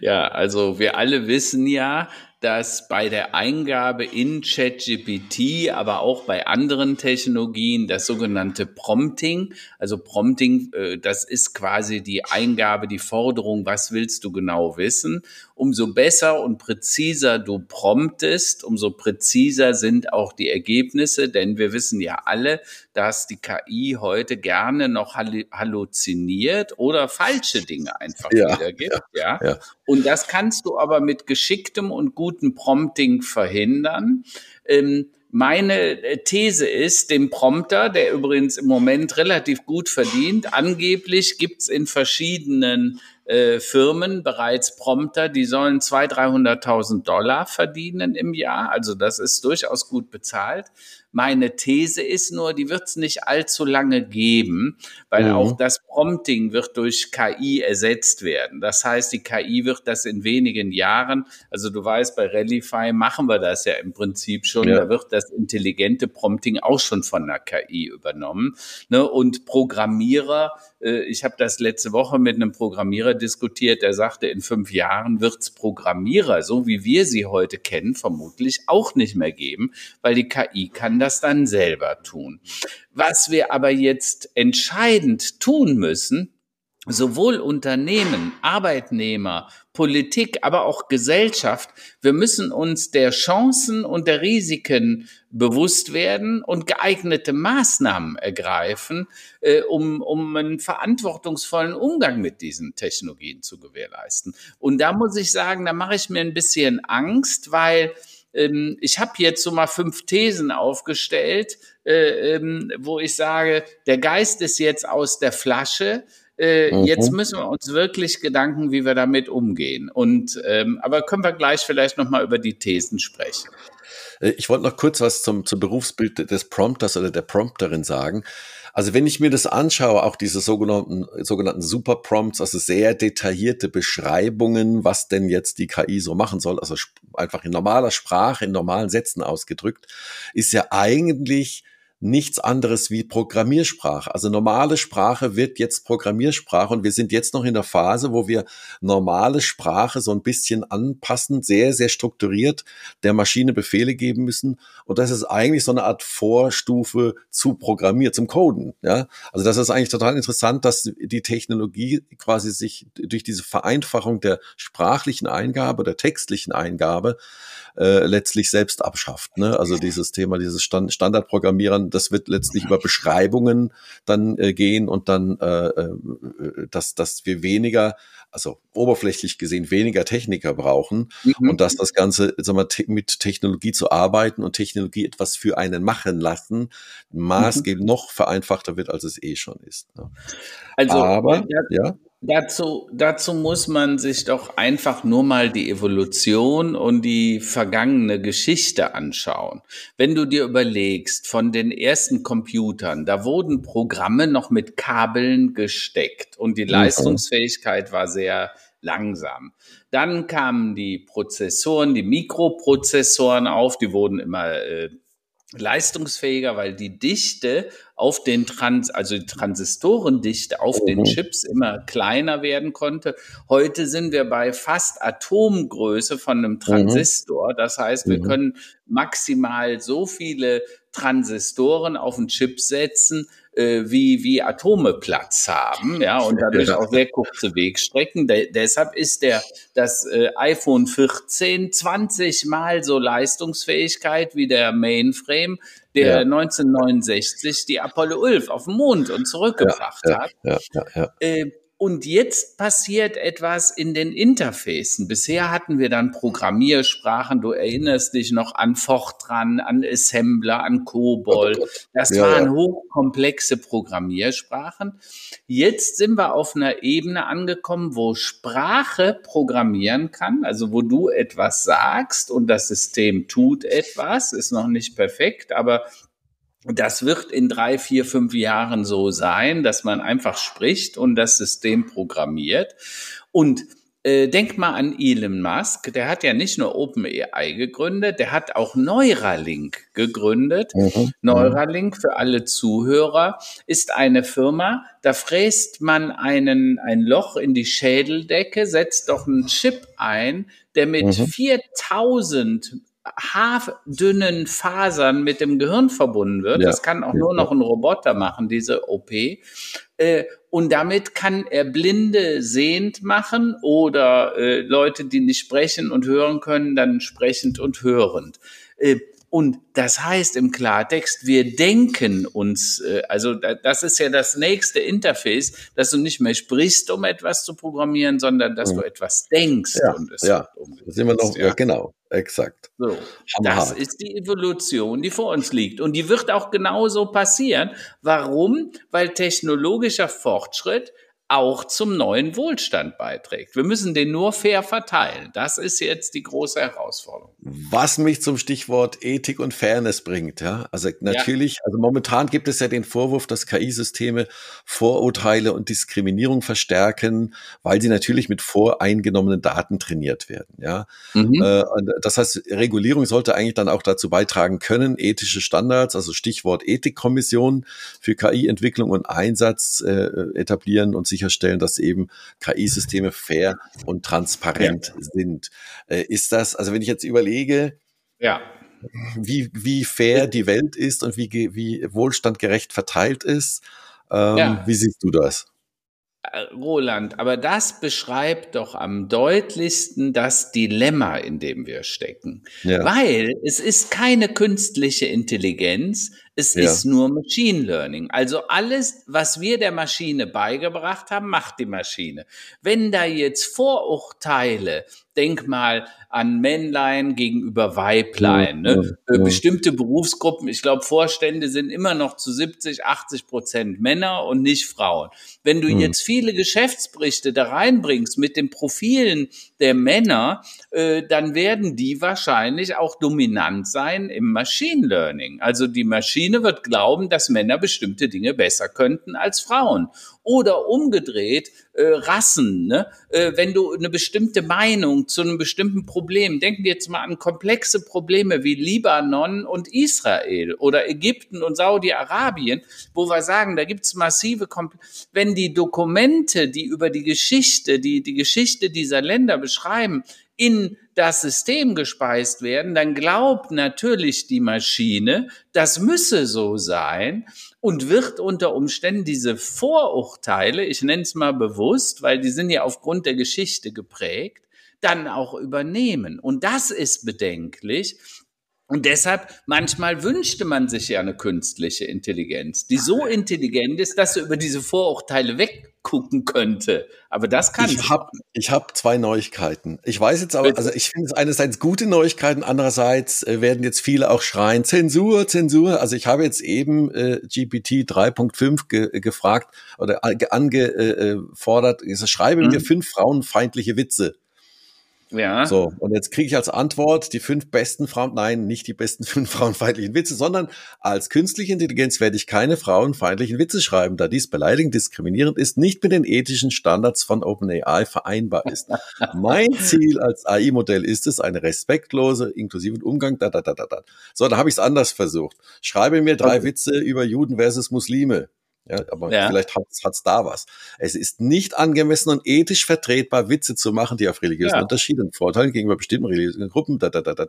Ja, also wir alle wissen ja, dass bei der Eingabe in ChatGPT, aber auch bei anderen Technologien das sogenannte Prompting, also Prompting, äh, das ist quasi die Eingabe, die Forderung, was willst du genau wissen? Umso besser und präziser du promptest, umso präziser sind auch die Ergebnisse, denn wir wissen ja alle, dass die KI heute gerne noch halluziniert oder falsche Dinge einfach ja, wiedergibt, ja, ja. Und das kannst du aber mit geschicktem und gutem Prompting verhindern. Ähm, meine äh, These ist, dem Prompter, der übrigens im Moment relativ gut verdient, angeblich gibt's in verschiedenen äh, Firmen bereits Prompter, die sollen 200.000, 300.000 Dollar verdienen im Jahr. Also das ist durchaus gut bezahlt. Meine These ist nur, die wird es nicht allzu lange geben, weil mhm. auch das Prompting wird durch KI ersetzt werden. Das heißt, die KI wird das in wenigen Jahren, also du weißt, bei Rallyfy machen wir das ja im Prinzip schon, ja. da wird das intelligente Prompting auch schon von der KI übernommen. Ne? Und Programmierer, äh, ich habe das letzte Woche mit einem Programmierer diskutiert, der sagte, in fünf Jahren wird es Programmierer, so wie wir sie heute kennen, vermutlich auch nicht mehr geben, weil die KI kann das dann selber tun. Was wir aber jetzt entscheidend tun müssen, sowohl Unternehmen, Arbeitnehmer, Politik, aber auch Gesellschaft, wir müssen uns der Chancen und der Risiken bewusst werden und geeignete Maßnahmen ergreifen, äh, um, um einen verantwortungsvollen Umgang mit diesen Technologien zu gewährleisten. Und da muss ich sagen, da mache ich mir ein bisschen Angst, weil ähm, ich habe jetzt so mal fünf Thesen aufgestellt, äh, ähm, wo ich sage, der Geist ist jetzt aus der Flasche äh, mhm. Jetzt müssen wir uns wirklich Gedanken, wie wir damit umgehen. Und ähm, aber können wir gleich vielleicht noch mal über die Thesen sprechen. Äh, ich wollte noch kurz was zum, zum Berufsbild des Prompters oder der Prompterin sagen. Also wenn ich mir das anschaue, auch diese sogenannten, sogenannten Super Prompts, also sehr detaillierte Beschreibungen, was denn jetzt die KI so machen soll, also einfach in normaler Sprache, in normalen Sätzen ausgedrückt, ist ja eigentlich nichts anderes wie Programmiersprache. Also normale Sprache wird jetzt Programmiersprache und wir sind jetzt noch in der Phase, wo wir normale Sprache so ein bisschen anpassen, sehr, sehr strukturiert der Maschine Befehle geben müssen. Und das ist eigentlich so eine Art Vorstufe zu Programmier, zum Coden. Ja, also das ist eigentlich total interessant, dass die Technologie quasi sich durch diese Vereinfachung der sprachlichen Eingabe, der textlichen Eingabe äh, letztlich selbst abschafft. Ne? Also dieses Thema, dieses Stand Standardprogrammieren, das wird letztlich über Beschreibungen dann äh, gehen und dann, äh, äh, dass, dass wir weniger, also oberflächlich gesehen weniger Techniker brauchen mhm. und dass das Ganze sag mal, te mit Technologie zu arbeiten und Technologie etwas für einen machen lassen, maßgeblich mhm. noch vereinfachter wird, als es eh schon ist. Ne? Also, Aber, ja, ja. Dazu, dazu muss man sich doch einfach nur mal die Evolution und die vergangene Geschichte anschauen. Wenn du dir überlegst, von den ersten Computern, da wurden Programme noch mit Kabeln gesteckt und die. Leistungsfähigkeit war sehr langsam. Dann kamen die Prozessoren, die Mikroprozessoren auf, die wurden immer äh, leistungsfähiger, weil die Dichte auf den Trans, also die Transistorendichte auf mhm. den Chips immer kleiner werden konnte. Heute sind wir bei fast Atomgröße von einem mhm. Transistor. Das heißt, wir mhm. können maximal so viele Transistoren auf den Chip setzen, äh, wie, wie Atome Platz haben, ja, und dadurch auch sehr kurze Wegstrecken. De deshalb ist der, das äh, iPhone 14 20 mal so Leistungsfähigkeit wie der Mainframe, der ja. 1969 die Apollo 11 auf den Mond und zurückgebracht ja, ja, hat. Äh, und jetzt passiert etwas in den Interfacen. Bisher hatten wir dann Programmiersprachen. Du erinnerst dich noch an Fortran, an Assembler, an COBOL. Oh das ja, waren ja. hochkomplexe Programmiersprachen. Jetzt sind wir auf einer Ebene angekommen, wo Sprache programmieren kann, also wo du etwas sagst und das System tut etwas, ist noch nicht perfekt, aber das wird in drei, vier, fünf Jahren so sein, dass man einfach spricht und das System programmiert. Und äh, denk mal an Elon Musk, der hat ja nicht nur OpenAI gegründet, der hat auch Neuralink gegründet. Mhm. mhm. Neuralink für alle Zuhörer ist eine Firma, da fräst man einen, ein Loch in die Schädeldecke, setzt doch einen Chip ein, der mit mhm. 4000 haardünnen Fasern mit dem Gehirn verbunden wird. Ja. Das kann auch nur noch ein Roboter machen, diese OP. Äh, und damit kann er Blinde sehend machen oder äh, Leute, die nicht sprechen und hören können, dann sprechend und hörend. Äh, und das heißt im Klartext, wir denken uns, äh, also das ist ja das nächste Interface, dass du nicht mehr sprichst, um etwas zu programmieren, sondern dass mhm. du etwas denkst ja, und es ja. umsetzt. Sind wir noch, ja. ja, genau, exakt. So, das ist die Evolution, die vor uns liegt. Und die wird auch genauso passieren. Warum? Weil technologischer Fortschritt auch zum neuen Wohlstand beiträgt. Wir müssen den nur fair verteilen. Das ist jetzt die große Herausforderung. Was mich zum Stichwort Ethik und Fairness bringt, ja. Also natürlich, ja. also momentan gibt es ja den Vorwurf, dass KI-Systeme Vorurteile und Diskriminierung verstärken, weil sie natürlich mit voreingenommenen Daten trainiert werden, ja. Mhm. Äh, das heißt, Regulierung sollte eigentlich dann auch dazu beitragen können, ethische Standards, also Stichwort Ethikkommission für KI-Entwicklung und Einsatz äh, etablieren und sicherstellen, dass eben KI-Systeme fair und transparent ja. sind. Äh, ist das, also wenn ich jetzt überlege, ja. wie, wie fair die Welt ist und wie, wie wohlstandgerecht verteilt ist, ähm, ja. wie siehst du das? Roland, aber das beschreibt doch am deutlichsten das Dilemma, in dem wir stecken. Ja. Weil es ist keine künstliche Intelligenz, es ja. ist nur Machine Learning. Also alles, was wir der Maschine beigebracht haben, macht die Maschine. Wenn da jetzt Vorurteile, denk mal an Männlein gegenüber Weiblein, ne? Ja, ja. bestimmte Berufsgruppen, ich glaube, Vorstände sind immer noch zu 70, 80 Prozent Männer und nicht Frauen. Wenn du jetzt viele Geschäftsberichte da reinbringst mit den Profilen der Männer, äh, dann werden die wahrscheinlich auch dominant sein im Machine Learning. Also die Maschine wird glauben, dass Männer bestimmte Dinge besser könnten als Frauen. Oder umgedreht, äh, Rassen, ne? äh, wenn du eine bestimmte Meinung zu einem bestimmten Problem, denken wir jetzt mal an komplexe Probleme wie Libanon und Israel oder Ägypten und Saudi-Arabien, wo wir sagen, da gibt's massive, Kompl wenn die Dokumente, die über die Geschichte, die die Geschichte dieser Länder beschreiben, in das System gespeist werden, dann glaubt natürlich die Maschine, das müsse so sein und wird unter Umständen diese Vorurteile, ich nenne es mal bewusst, weil die sind ja aufgrund der Geschichte geprägt, dann auch übernehmen. Und das ist bedenklich, und deshalb, manchmal wünschte man sich ja eine künstliche Intelligenz, die so intelligent ist, dass sie über diese Vorurteile weggucken könnte. Aber das kann ich. Hab, ich habe zwei Neuigkeiten. Ich weiß jetzt aber, also ich finde es einerseits gute Neuigkeiten, andererseits äh, werden jetzt viele auch schreien, Zensur, Zensur. Also ich habe jetzt eben äh, GPT 3.5 ge gefragt oder angefordert, äh, schreibe mhm. mir fünf frauenfeindliche Witze. Ja. So, und jetzt kriege ich als Antwort die fünf besten Frauen, nein, nicht die besten fünf frauenfeindlichen Witze, sondern als künstliche Intelligenz werde ich keine frauenfeindlichen Witze schreiben, da dies beleidigend, diskriminierend ist, nicht mit den ethischen Standards von OpenAI vereinbar ist. mein Ziel als AI-Modell ist es, eine respektlose, inklusive Umgang, da, da, da, da, da. So, da habe ich es anders versucht. Schreibe mir drei okay. Witze über Juden versus Muslime. Ja, aber ja. vielleicht hat es da was. Es ist nicht angemessen und ethisch vertretbar, Witze zu machen, die auf religiösen ja. Unterschieden Vorteilen gegenüber bestimmten religiösen Gruppen. Da, da, da, da.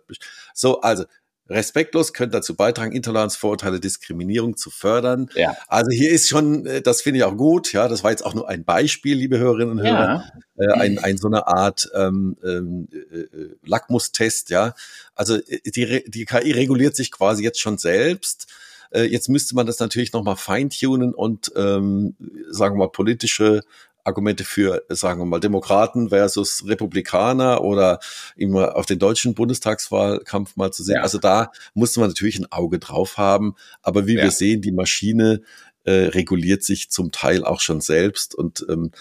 So, also respektlos können dazu beitragen, Intoleranz, Vorurteile, Diskriminierung zu fördern. Ja. Also hier ist schon, äh, das finde ich auch gut. Ja, das war jetzt auch nur ein Beispiel, liebe Hörerinnen und Hörer, ja. äh, ein, ein so eine Art ähm, ähm äh, äh, Lackmustest. Ja, also äh, die, die KI reguliert sich quasi jetzt schon selbst. Äh, jetzt müsste man das natürlich nochmal feintunen und, ähm, sagen wir mal, politische Argumente für, sagen wir mal, Demokraten versus Republikaner oder immer auf den deutschen Bundestagswahlkampf mal zu sehen. Ja. Also da musste man natürlich ein Auge drauf haben. Aber wie ja. wir sehen, die Maschine äh, reguliert sich zum Teil auch schon selbst und ähm,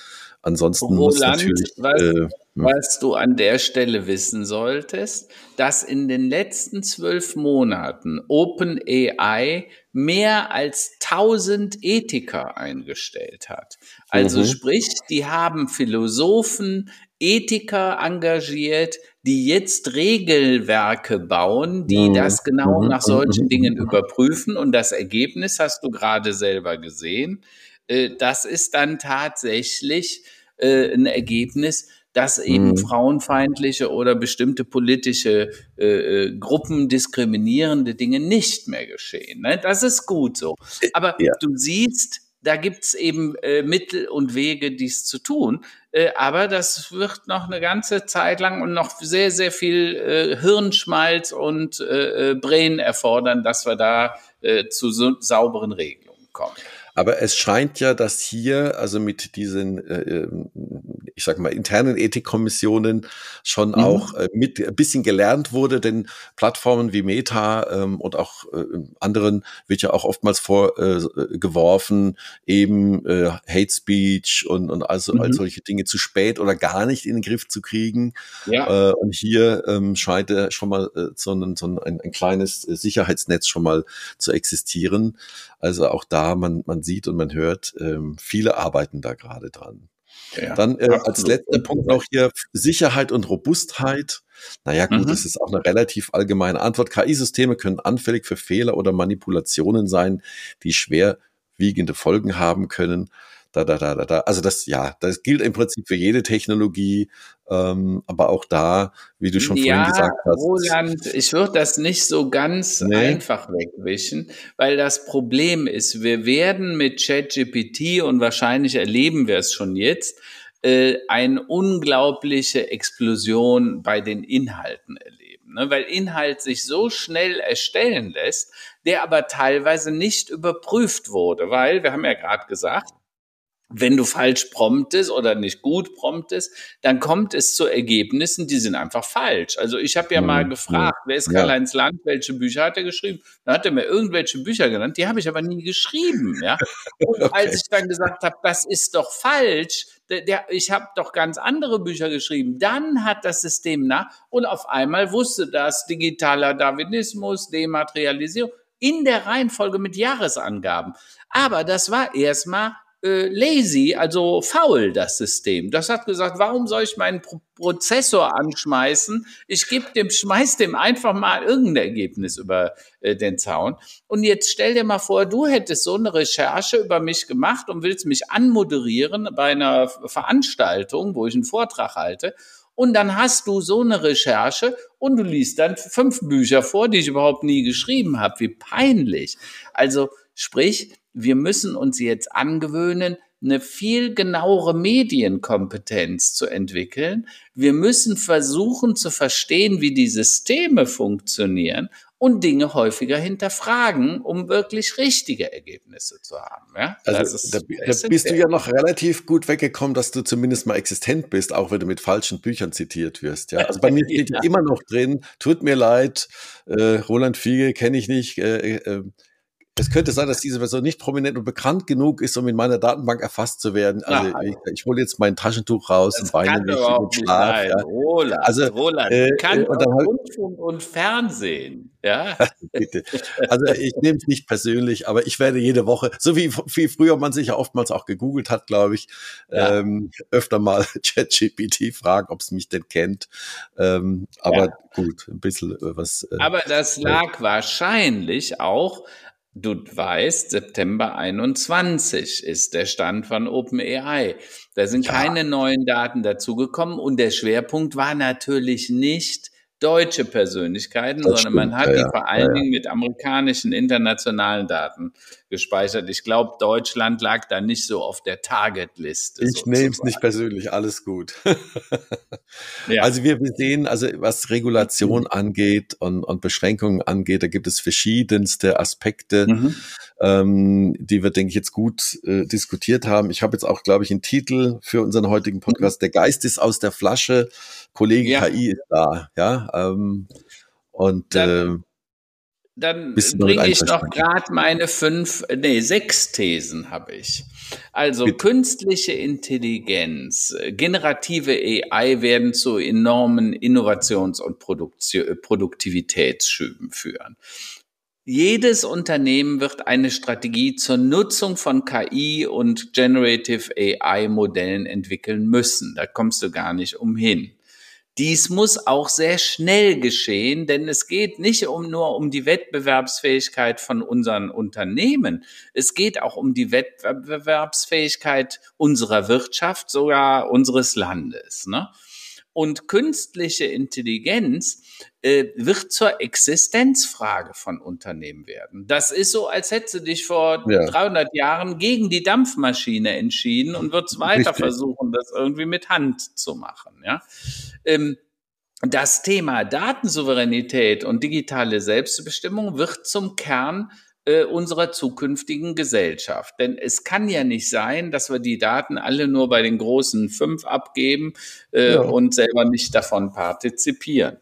ansonsten Roland, muss natürlich. Was, äh, was du an der Stelle wissen solltest, dass in den letzten zwölf Monaten OpenAI mehr als 1000 Ethiker eingestellt hat. Also mhm. sprich, die haben Philosophen, Ethiker engagiert, die jetzt Regelwerke bauen, die mhm. das genau mhm. nach solchen mhm. Dingen überprüfen. Und das Ergebnis hast du gerade selber gesehen. Äh, das ist dann tatsächlich äh, ein Ergebnis, dass eben mhm. frauenfeindliche oder bestimmte politische äh, äh, Gruppen diskriminierende Dinge nicht mehr geschehen. Ne? Das ist gut so. Äh, Aber ja. du siehst, da gibt's eben äh, Mittel und Wege, dies zu tun. Äh, aber das wird noch eine ganze Zeit lang und noch sehr, sehr viel äh, Hirnschmalz und äh, äh Brain erfordern, dass wir da äh, zu so sauberen Regelungen kommen. Aber es scheint ja, dass hier, also mit diesen, äh, ähm, ich sag mal, internen Ethikkommissionen schon mhm. auch äh, mit ein bisschen gelernt wurde, denn Plattformen wie Meta ähm, und auch äh, anderen wird ja auch oftmals vorgeworfen, äh, eben äh, Hate Speech und, und also mhm. all solche Dinge zu spät oder gar nicht in den Griff zu kriegen. Ja. Äh, und hier ähm, scheint äh, schon mal äh, so, ein, so ein, ein kleines Sicherheitsnetz schon mal zu existieren. Also auch da, man, man sieht und man hört, ähm, viele arbeiten da gerade dran. Ja, Dann äh, als letzter Punkt noch hier Sicherheit und Robustheit. Naja gut, mhm. das ist auch eine relativ allgemeine Antwort. KI-Systeme können anfällig für Fehler oder Manipulationen sein, die schwerwiegende Folgen haben können. Da, da, da, da, da. Also das, ja, das gilt im Prinzip für jede Technologie, ähm, aber auch da, wie du schon ja, vorhin gesagt hast. Roland, ich würde das nicht so ganz nee. einfach wegwischen, weil das Problem ist, wir werden mit ChatGPT und wahrscheinlich erleben wir es schon jetzt, äh, eine unglaubliche Explosion bei den Inhalten erleben. Ne? Weil Inhalt sich so schnell erstellen lässt, der aber teilweise nicht überprüft wurde, weil, wir haben ja gerade gesagt, wenn du falsch promptest oder nicht gut promptest, dann kommt es zu Ergebnissen, die sind einfach falsch. Also ich habe ja mhm. mal gefragt, wer ist Karl-Heinz ja. Land, welche Bücher hat er geschrieben? Dann hat er mir irgendwelche Bücher genannt, die habe ich aber nie geschrieben. Ja? Und okay. als ich dann gesagt habe, das ist doch falsch, der, der, ich habe doch ganz andere Bücher geschrieben, dann hat das System nach und auf einmal wusste das digitaler Darwinismus, Dematerialisierung in der Reihenfolge mit Jahresangaben. Aber das war erstmal äh, lazy, also faul, das System. Das hat gesagt, warum soll ich meinen Pro Prozessor anschmeißen? Ich gebe dem, schmeiß dem einfach mal irgendein Ergebnis über äh, den Zaun. Und jetzt stell dir mal vor, du hättest so eine Recherche über mich gemacht und willst mich anmoderieren bei einer Veranstaltung, wo ich einen Vortrag halte. Und dann hast du so eine Recherche und du liest dann fünf Bücher vor, die ich überhaupt nie geschrieben habe. Wie peinlich. Also sprich, wir müssen uns jetzt angewöhnen, eine viel genauere Medienkompetenz zu entwickeln. Wir müssen versuchen zu verstehen, wie die Systeme funktionieren und Dinge häufiger hinterfragen, um wirklich richtige Ergebnisse zu haben. Ja? Also da, da bist du ja noch relativ gut weggekommen, dass du zumindest mal existent bist, auch wenn du mit falschen Büchern zitiert wirst. Ja? Also bei mir steht ja. immer noch drin, tut mir leid, äh, Roland Fiege kenne ich nicht, äh, äh, es könnte sein, dass diese Person nicht prominent und bekannt genug ist, um in meiner Datenbank erfasst zu werden. Also ja. ich, ich hole jetzt mein Taschentuch raus und weine nicht im Schlaf. Ja. Roland, also, Roland, äh, kann und dann halt, Rundfunk und Fernsehen. Ja. Bitte. Also ich nehme es nicht persönlich, aber ich werde jede Woche, so wie, wie früher man sich ja oftmals auch gegoogelt hat, glaube ich, ja. ähm, öfter mal ChatGPT fragen, ob es mich denn kennt. Ähm, aber ja. gut, ein bisschen äh, was. Äh, aber das lag äh, wahrscheinlich auch Du weißt, September 21 ist der Stand von OpenAI. Da sind ja. keine neuen Daten dazugekommen und der Schwerpunkt war natürlich nicht deutsche Persönlichkeiten, das sondern stimmt, man hat ja, die vor allen ja, Dingen mit amerikanischen internationalen Daten gespeichert. Ich glaube, Deutschland lag da nicht so auf der Targetliste. Ich nehme es nicht persönlich, alles gut. ja. Also wir sehen, also was Regulation mhm. angeht und, und, Beschränkungen angeht, da gibt es verschiedenste Aspekte, mhm. ähm, die wir, denke ich, jetzt gut äh, diskutiert haben. Ich habe jetzt auch, glaube ich, einen Titel für unseren heutigen Podcast. Mhm. Der Geist ist aus der Flasche, Kollege ja. KI ist da, ja. Ähm, und äh, dann bringe ich noch gerade meine fünf, nee, sechs Thesen habe ich. Also Bitte. künstliche Intelligenz, generative AI werden zu enormen Innovations- und Produktivitätsschüben führen. Jedes Unternehmen wird eine Strategie zur Nutzung von KI und Generative AI Modellen entwickeln müssen. Da kommst du gar nicht umhin. Dies muss auch sehr schnell geschehen, denn es geht nicht um, nur um die Wettbewerbsfähigkeit von unseren Unternehmen. Es geht auch um die Wettbewerbsfähigkeit unserer Wirtschaft, sogar unseres Landes. Ne? Und künstliche Intelligenz äh, wird zur Existenzfrage von Unternehmen werden. Das ist so, als hättest du dich vor ja. 300 Jahren gegen die Dampfmaschine entschieden und würdest weiter Richtig. versuchen, das irgendwie mit Hand zu machen. Ja. Ähm, das Thema Datensouveränität und digitale Selbstbestimmung wird zum Kern äh, unserer zukünftigen Gesellschaft. Denn es kann ja nicht sein, dass wir die Daten alle nur bei den großen fünf abgeben äh, ja. und selber nicht davon partizipieren.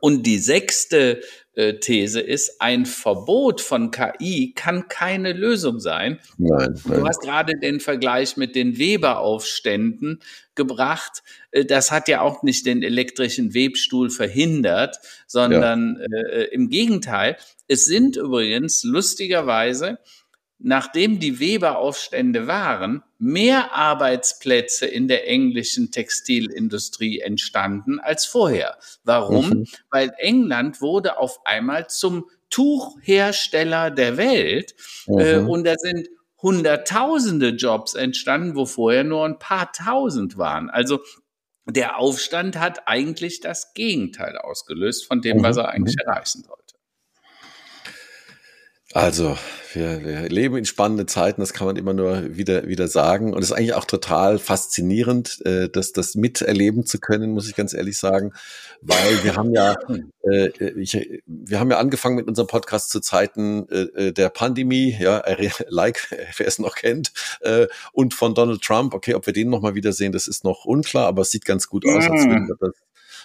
Und die sechste These ist, ein Verbot von KI kann keine Lösung sein. Nein, nein. Du hast gerade den Vergleich mit den Weberaufständen gebracht. Äh, das hat ja auch nicht den elektrischen Webstuhl verhindert, sondern ja. äh, im Gegenteil. Es sind übrigens lustigerweise nachdem die Weberaufstände waren, mehr Arbeitsplätze in der englischen Textilindustrie entstanden als vorher. Warum? Mhm. Weil England wurde auf einmal zum Tuchhersteller der Welt äh, mhm. äh, und da sind hunderttausende Jobs entstanden, wo vorher nur ein paar tausend waren. Also der Aufstand hat eigentlich das Gegenteil ausgelöst von dem, was mhm, er eigentlich mhm. erreichen sollte. Also, wir, wir leben in spannenden Zeiten, das kann man immer nur wieder, wieder sagen. Und es ist eigentlich auch total faszinierend, äh, das, das miterleben zu können, muss ich ganz ehrlich sagen. Weil wir haben ja, äh, ich, wir haben ja angefangen mit unserem Podcast zu Zeiten äh, äh der Pandemie, ja, like, wer es noch kennt, äh, und von Donald Trump. Okay, ob wir den nochmal wiedersehen, das ist noch unklar, aber es sieht ganz gut aus, als würden wir das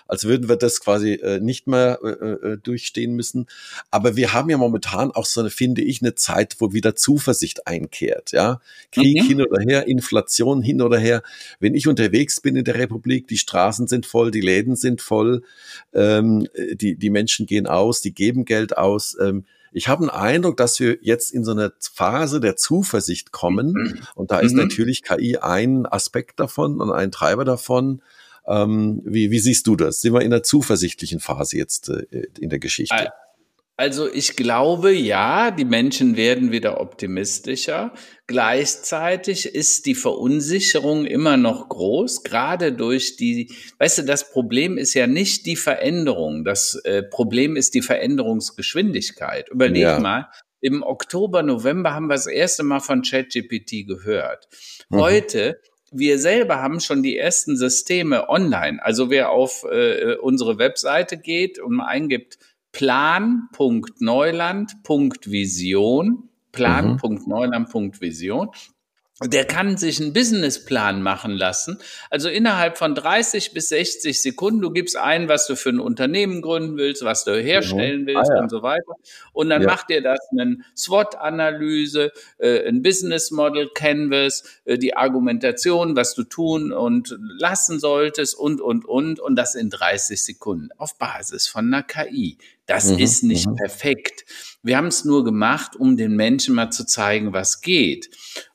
als würden wir das quasi äh, nicht mehr äh, äh, durchstehen müssen. Aber wir haben ja momentan auch so eine, finde ich, eine Zeit, wo wieder Zuversicht einkehrt. Ja, Krieg mhm. hin oder her, Inflation hin oder her. Wenn ich unterwegs bin in der Republik, die Straßen sind voll, die Läden sind voll, ähm, die die Menschen gehen aus, die geben Geld aus. Ähm, ich habe einen Eindruck, dass wir jetzt in so eine Phase der Zuversicht kommen. Mhm. Und da ist mhm. natürlich KI ein Aspekt davon und ein Treiber davon. Ähm, wie, wie siehst du das? Sind wir in einer zuversichtlichen Phase jetzt äh, in der Geschichte? Also ich glaube, ja, die Menschen werden wieder optimistischer. Gleichzeitig ist die Verunsicherung immer noch groß, gerade durch die, weißt du, das Problem ist ja nicht die Veränderung, das äh, Problem ist die Veränderungsgeschwindigkeit. Überleg ja. mal, im Oktober, November haben wir das erste Mal von ChatGPT gehört. Mhm. Heute wir selber haben schon die ersten Systeme online. Also wer auf äh, unsere Webseite geht und mal eingibt plan.neuland.vision, plan.neuland.vision, der kann sich einen Businessplan machen lassen. Also innerhalb von 30 bis 60 Sekunden, du gibst ein, was du für ein Unternehmen gründen willst, was du herstellen mhm. willst ah, ja. und so weiter. Und dann ja. macht dir das eine SWOT-Analyse, äh, ein Business Model Canvas, äh, die Argumentation, was du tun und lassen solltest und, und, und. Und das in 30 Sekunden auf Basis von einer KI. Das mhm. ist nicht mhm. perfekt. Wir haben es nur gemacht, um den Menschen mal zu zeigen, was geht.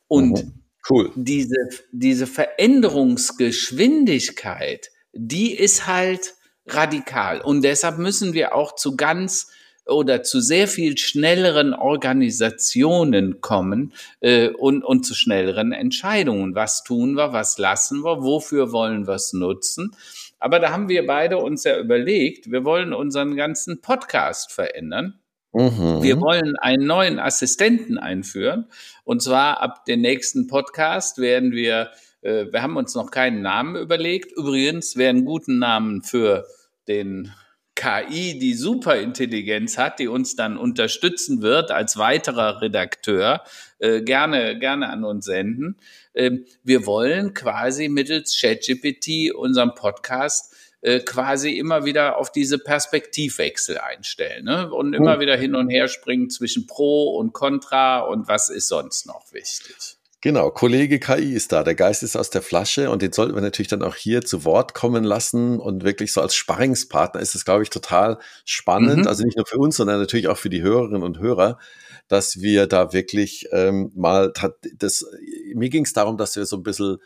Und mhm. cool. diese, diese Veränderungsgeschwindigkeit, die ist halt radikal. Und deshalb müssen wir auch zu ganz oder zu sehr viel schnelleren Organisationen kommen äh, und, und zu schnelleren Entscheidungen. Was tun wir, was lassen wir, wofür wollen wir es nutzen? Aber da haben wir beide uns ja überlegt, wir wollen unseren ganzen Podcast verändern. Mhm. Wir wollen einen neuen Assistenten einführen. Und zwar ab dem nächsten Podcast werden wir, äh, wir haben uns noch keinen Namen überlegt. Übrigens, wer einen guten Namen für den KI, die Superintelligenz hat, die uns dann unterstützen wird als weiterer Redakteur, äh, gerne, gerne an uns senden. Ähm, wir wollen quasi mittels ChatGPT unseren Podcast äh, quasi immer wieder auf diese Perspektivwechsel einstellen ne? und immer wieder hin und her springen zwischen Pro und Contra und was ist sonst noch wichtig. Genau, Kollege KI ist da, der Geist ist aus der Flasche und den sollten wir natürlich dann auch hier zu Wort kommen lassen und wirklich so als Sparringspartner ist es, glaube ich, total spannend, mhm. also nicht nur für uns, sondern natürlich auch für die Hörerinnen und Hörer, dass wir da wirklich ähm, mal, das, mir ging es darum, dass wir so ein bisschen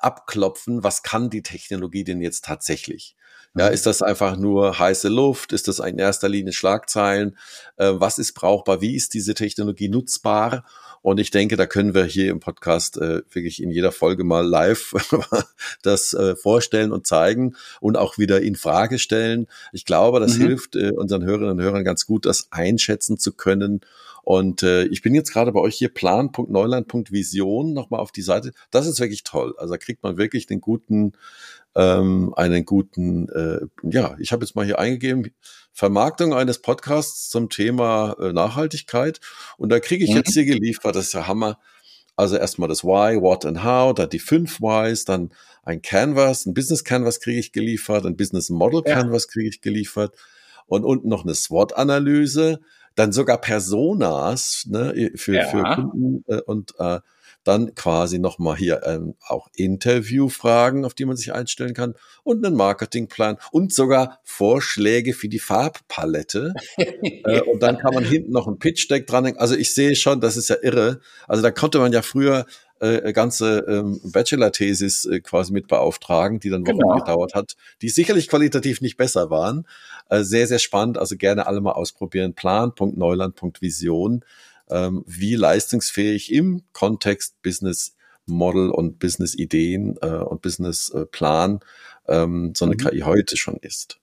abklopfen, was kann die Technologie denn jetzt tatsächlich? Ja, mhm. ist das einfach nur heiße Luft? Ist das in erster Linie Schlagzeilen? Äh, was ist brauchbar? Wie ist diese Technologie nutzbar? Und ich denke, da können wir hier im Podcast äh, wirklich in jeder Folge mal live das äh, vorstellen und zeigen und auch wieder in Frage stellen. Ich glaube, das mhm. hilft äh, unseren Hörerinnen und Hörern ganz gut, das einschätzen zu können und äh, ich bin jetzt gerade bei euch hier plan.neuland.vision nochmal auf die Seite. Das ist wirklich toll. Also da kriegt man wirklich den guten, ähm, einen guten, äh, ja, ich habe jetzt mal hier eingegeben, Vermarktung eines Podcasts zum Thema äh, Nachhaltigkeit. Und da kriege ich mhm. jetzt hier geliefert, das ist ja Hammer. Also erstmal das Why, What and How, dann die fünf Whys, dann ein Canvas, ein Business Canvas kriege ich geliefert, ein Business Model Canvas kriege ich geliefert und unten noch eine SWOT-Analyse, dann sogar Personas ne, für, ja. für Kunden äh, und äh, dann quasi nochmal hier ähm, auch Interviewfragen, auf die man sich einstellen kann und einen Marketingplan und sogar Vorschläge für die Farbpalette. äh, und dann kann man hinten noch ein Pitch-Deck dranhängen. Also ich sehe schon, das ist ja irre. Also da konnte man ja früher äh, ganze ähm, Bachelor-Thesis äh, quasi mit beauftragen, die dann Wochen genau. gedauert hat, die sicherlich qualitativ nicht besser waren. Äh, sehr, sehr spannend. Also gerne alle mal ausprobieren. Plan.neuland.vision. ähm, wie leistungsfähig im Kontext Business Model und Business Ideen äh, und Business äh, Plan ähm, so eine mhm. KI heute schon ist.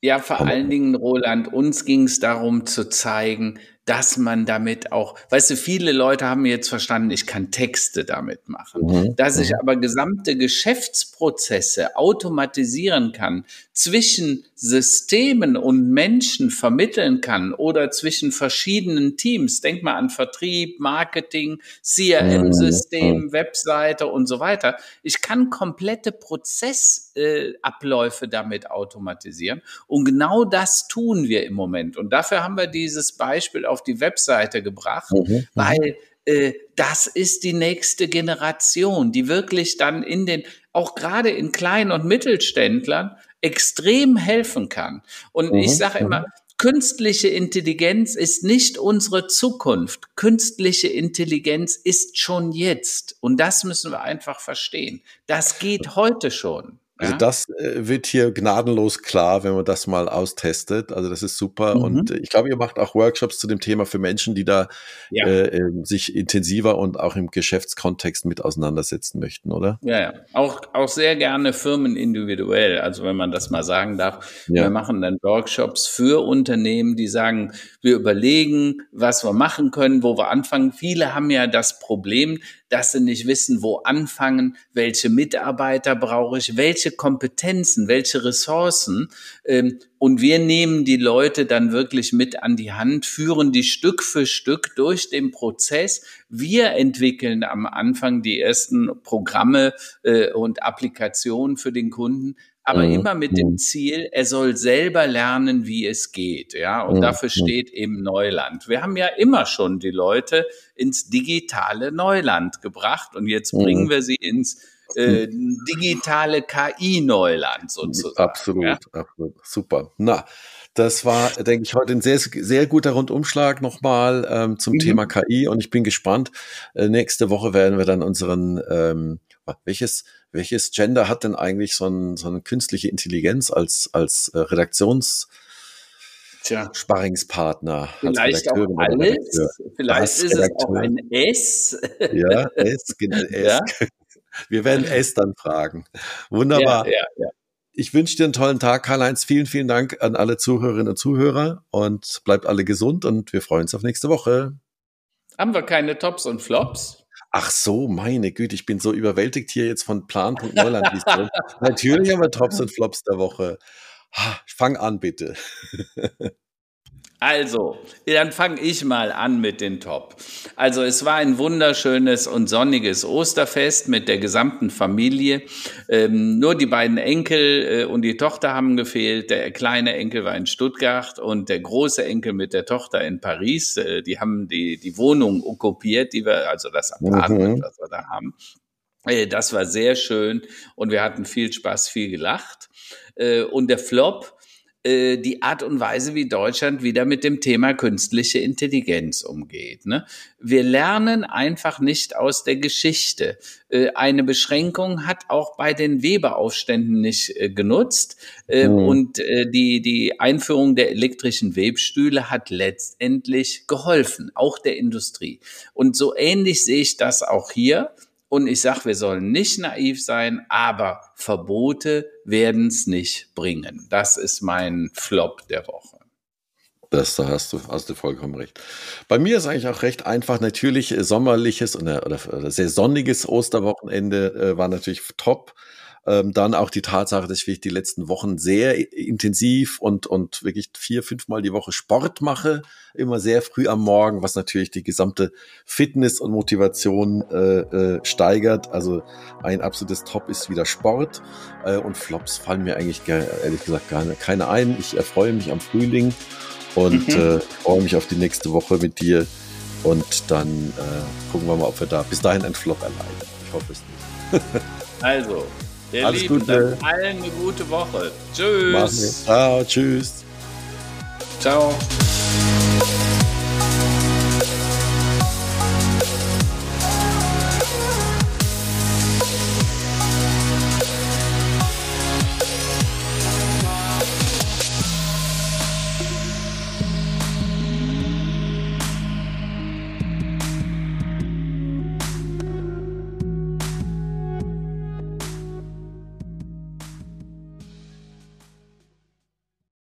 Ja, vor allen Dingen, Roland, uns ging es darum zu zeigen, dass man damit auch, weißt du, viele Leute haben jetzt verstanden, ich kann Texte damit machen, mhm. dass ich mhm. aber gesamte Geschäftsprozesse automatisieren kann, zwischen Systemen und Menschen vermitteln kann oder zwischen verschiedenen Teams. Denk mal an Vertrieb, Marketing, CRM-System, mhm. Webseite und so weiter. Ich kann komplette Prozessabläufe äh, damit automatisieren. Und genau das tun wir im Moment. Und dafür haben wir dieses Beispiel auf die Webseite gebracht, mhm. mhm. weil äh, das ist die nächste Generation, die wirklich dann in den, auch gerade in kleinen und Mittelständlern, extrem helfen kann. Und mhm. ich sage immer, mhm. Künstliche Intelligenz ist nicht unsere Zukunft. Künstliche Intelligenz ist schon jetzt. Und das müssen wir einfach verstehen. Das geht heute schon. Also ja? das äh, wird hier gnadenlos klar, wenn man das mal austestet. Also das ist super. Mhm. Und ich glaube, ihr macht auch Workshops zu dem Thema für Menschen, die da ja. äh, ähm, sich intensiver und auch im Geschäftskontext mit auseinandersetzen möchten, oder? Ja, ja. Auch, auch sehr gerne Firmen individuell. Also wenn man das mal sagen darf. Ja. Wir machen dann Workshops für Unternehmen, die sagen, wir überlegen, was wir machen können, wo wir anfangen. Viele haben ja das Problem, dass sie nicht wissen, wo anfangen, welche Mitarbeiter brauche ich, welche Kompetenzen, welche Ressourcen. Ähm, und wir nehmen die Leute dann wirklich mit an die Hand, führen die Stück für Stück durch den Prozess. Wir entwickeln am Anfang die ersten Programme äh, und Applikationen für den Kunden aber mhm. immer mit dem. Ziel, er soll selber lernen, wie es geht, ja. Und mhm. dafür steht eben Neuland. Wir haben ja immer schon die Leute ins digitale Neuland gebracht und jetzt bringen wir sie ins äh, digitale KI-Neuland sozusagen. Absolut, ja? absolut. Super. Na, das war, denke ich, heute ein sehr, sehr guter Rundumschlag nochmal ähm, zum mhm. Thema KI und ich bin gespannt. Äh, nächste Woche werden wir dann unseren, ähm, welches welches Gender hat denn eigentlich so, ein, so eine künstliche Intelligenz als, als äh, Redaktions- Tja. Sparringspartner. Vielleicht auch alles. Vielleicht ist es auch ein S. Ja, S, genau, S. Ja? Wir werden S dann fragen. Wunderbar. Ja, ja. Ich wünsche dir einen tollen Tag, Karl-Heinz. Vielen, vielen Dank an alle Zuhörerinnen und Zuhörer und bleibt alle gesund und wir freuen uns auf nächste Woche. Haben wir keine Tops und Flops? Ach so, meine Güte, ich bin so überwältigt hier jetzt von Plan.neuland. Natürlich haben wir Tops und Flops der Woche. Fang an, bitte. Also, dann fange ich mal an mit den Top. Also, es war ein wunderschönes und sonniges Osterfest mit der gesamten Familie. Ähm, nur die beiden Enkel äh, und die Tochter haben gefehlt. Der kleine Enkel war in Stuttgart und der große Enkel mit der Tochter in Paris. Äh, die haben die, die Wohnung okkupiert, die wir, also das Apartment, mhm. was wir da haben. Äh, das war sehr schön und wir hatten viel Spaß, viel gelacht. Äh, und der Flop, äh, die Art und Weise, wie Deutschland wieder mit dem Thema künstliche Intelligenz umgeht. Ne? Wir lernen einfach nicht aus der Geschichte. Äh, eine Beschränkung hat auch bei den Weberaufständen nicht äh, genutzt. Mhm. Und die, die Einführung der elektrischen Webstühle hat letztendlich geholfen, auch der Industrie. Und so ähnlich sehe ich das auch hier. Und ich sage, wir sollen nicht naiv sein, aber Verbote werden es nicht bringen. Das ist mein Flop der Woche. Das, da hast du, hast du vollkommen recht. Bei mir ist eigentlich auch recht einfach. Natürlich äh, sommerliches oder, oder, sehr sonniges Osterwochenende äh, war natürlich top. Ähm, dann auch die Tatsache, dass ich die letzten Wochen sehr intensiv und, und wirklich vier, fünfmal die Woche Sport mache, immer sehr früh am Morgen, was natürlich die gesamte Fitness und Motivation äh, äh, steigert. Also ein absolutes Top ist wieder Sport äh, und Flops fallen mir eigentlich ehrlich gesagt gar keine ein. Ich erfreue mich am Frühling und mhm. äh, freue mich auf die nächste Woche mit dir. Und dann äh, gucken wir mal, ob wir da bis dahin einen Flop erleiden. Ich hoffe es nicht. also, Ihr Alles Lieben, Gute. allen eine gute Woche. Tschüss. Ciao, tschüss. Ciao.